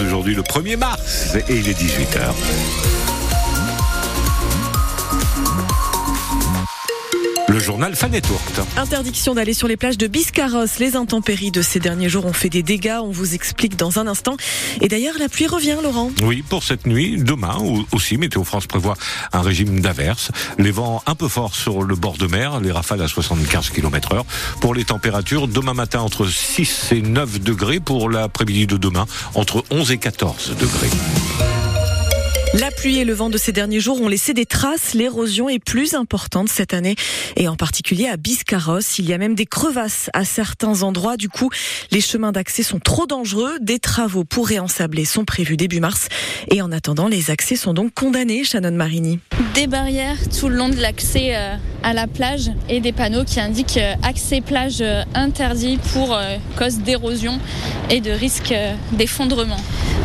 aujourd'hui le 1er mars et il est 18h. Journal Fanetourte. Interdiction d'aller sur les plages de Biscarros. Les intempéries de ces derniers jours ont fait des dégâts. On vous explique dans un instant. Et d'ailleurs, la pluie revient, Laurent. Oui, pour cette nuit, demain aussi, Météo France prévoit un régime d'averse. Les vents un peu forts sur le bord de mer, les rafales à 75 km heure. Pour les températures, demain matin entre 6 et 9 degrés. Pour l'après-midi de demain, entre 11 et 14 degrés. La pluie et le vent de ces derniers jours ont laissé des traces. L'érosion est plus importante cette année et en particulier à Biscarros. Il y a même des crevasses à certains endroits. Du coup, les chemins d'accès sont trop dangereux. Des travaux pour réensabler sont prévus début mars. Et en attendant, les accès sont donc condamnés, Shannon Marini. Des barrières tout le long de l'accès euh, à la plage et des panneaux qui indiquent euh, accès plage euh, interdit pour cause d'érosion et de risque d'effondrement.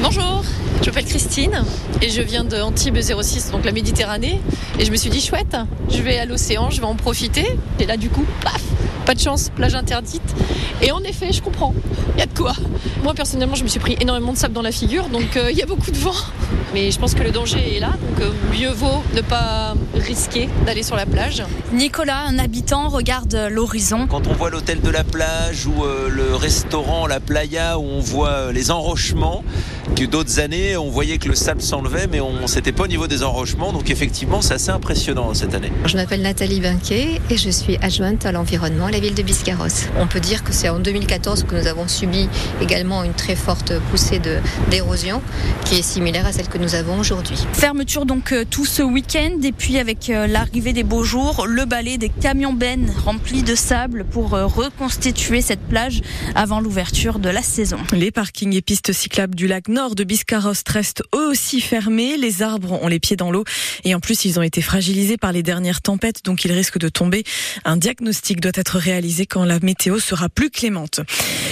Bonjour, je m'appelle Christine et je viens de Antibes 06, donc la Méditerranée. Et je me suis dit, chouette, je vais à l'océan, je vais en profiter. Et là, du coup, paf, pas de chance, plage interdite. Et en effet, je comprends, il y a de quoi. Moi, personnellement, je me suis pris énormément de sable dans la figure, donc euh, il y a beaucoup de vent. Mais je pense que le danger est là, donc euh, mieux vaut ne pas risquer d'aller sur la plage. Nicolas, un habitant, regarde l'horizon. Quand on voit l'hôtel de la plage ou euh, le restaurant, la playa, où on voit les enrochements, que d'autres années, on voyait que le sable s'enlevait, mais on s'était pas au niveau des enrochements. Donc effectivement, c'est assez impressionnant cette année. Je m'appelle Nathalie Binquet et je suis adjointe à l'environnement à la ville de Biscarrosse. On peut dire que c'est en 2014 que nous avons subi également une très forte poussée d'érosion qui est similaire à celle que nous avons aujourd'hui. Fermeture donc euh, tout ce week-end et puis avec euh, l'arrivée des beaux jours, le balai des camions bennes remplis de sable pour euh, reconstituer cette plage avant l'ouverture de la saison. Les parkings et pistes cyclables du lac nord de Biscarrosse restent eux aussi fermés. Les arbres ont les pieds dans l'eau et en plus ils ont été fragilisés par les dernières tempêtes donc ils risquent de tomber. Un diagnostic doit être réalisé quand la météo sera plus clémente.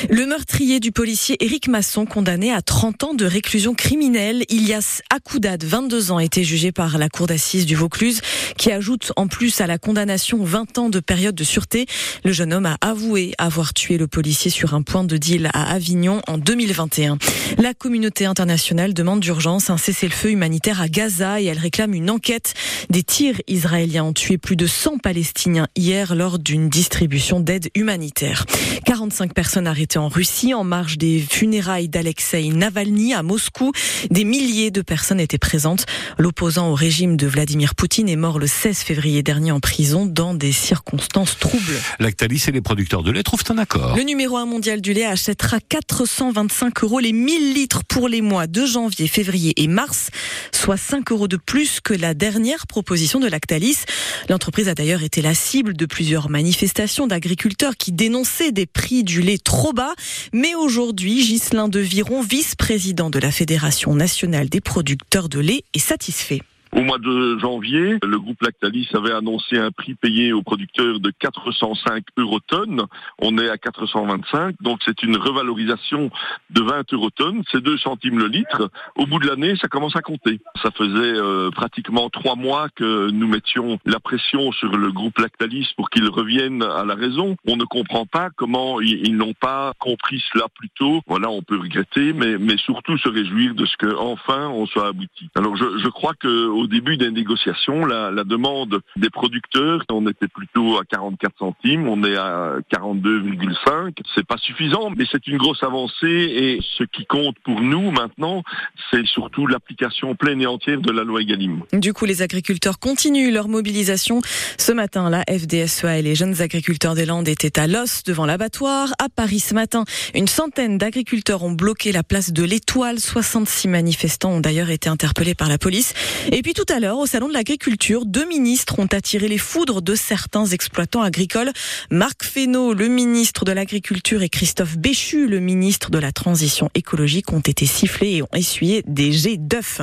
Le meurtrier du policier Éric Masson condamné à 30 ans de réclusion criminelle. Ilias Akoudad, 22 ans, a été jugé par la cour d'assises du Vaucluse qui ajoute en plus à la condamnation 20 ans de période de sûreté. Le jeune homme a avoué avoir tué le policier sur un point de deal à Avignon en 2021. La communauté internationale demande d'urgence un cessez-le-feu humanitaire à Gaza et elle réclame une enquête. Des tirs israéliens ont tué plus de 100 Palestiniens hier lors d'une distribution d'aide humanitaire. 45 personnes arrêtées en Russie en marge des funérailles d'Alexei Navalny à Moscou. Des milliers de personnes étaient présentes. L'opposant au régime de Vladimir Poutine est mort le 16 février dernier en prison dans des circonstances troubles. Lactalis et les producteurs de lait trouvent un accord. Le numéro 1 mondial du lait achètera 425 euros les 1000 litres pour les mois de janvier, février et mars, soit 5 euros de plus que la dernière proposition de Lactalis. L'entreprise a d'ailleurs été la cible de plusieurs manifestations d'agriculteurs qui dénonçaient des prix du lait trop bas. Mais aujourd'hui, Ghislain de Viron, vice-président de la Fédération nationale des producteurs de lait, est satisfait. Au mois de janvier, le groupe Lactalis avait annoncé un prix payé aux producteurs de 405 euros tonnes. On est à 425, donc c'est une revalorisation de 20 euros tonnes. C'est 2 centimes le litre. Au bout de l'année, ça commence à compter. Ça faisait euh, pratiquement trois mois que nous mettions la pression sur le groupe Lactalis pour qu'il revienne à la raison. On ne comprend pas comment ils, n'ont pas compris cela plus tôt. Voilà, on peut regretter, mais, surtout se réjouir de ce que enfin on soit abouti. Alors je, je crois que au début des négociations, la, la, demande des producteurs, on était plutôt à 44 centimes, on est à 42,5. C'est pas suffisant, mais c'est une grosse avancée et ce qui compte pour nous maintenant, c'est surtout l'application pleine et entière de la loi Egalim. Du coup, les agriculteurs continuent leur mobilisation. Ce matin, la FDSEA et les jeunes agriculteurs des Landes étaient à l'os devant l'abattoir. À Paris ce matin, une centaine d'agriculteurs ont bloqué la place de l'Étoile. 66 manifestants ont d'ailleurs été interpellés par la police. Et puis tout à l'heure, au Salon de l'Agriculture, deux ministres ont attiré les foudres de certains exploitants agricoles. Marc Fesneau, le ministre de l'Agriculture, et Christophe Béchu, le ministre de la Transition écologique, ont été sifflés et ont essuyé des jets d'œufs.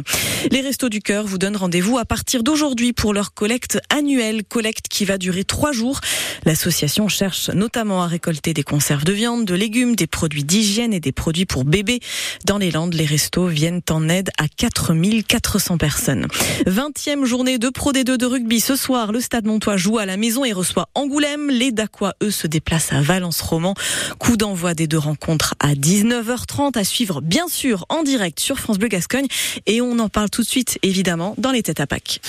Les Restos du Cœur vous donnent rendez-vous à partir d'aujourd'hui pour leur collecte annuelle, collecte qui va durer trois jours. L'association cherche notamment à récolter des conserves de viande, de légumes, des produits d'hygiène et des produits pour bébés. Dans les Landes, les restos viennent en aide à 4400 personnes. 20e journée de Pro D2 de rugby. Ce soir, le Stade Montois joue à la maison et reçoit Angoulême. Les Dacois, eux, se déplacent à Valence-Roman. Coup d'envoi des deux rencontres à 19h30 à suivre, bien sûr, en direct sur France Bleu Gascogne. Et on en parle tout de suite, évidemment, dans les têtes à Pâques.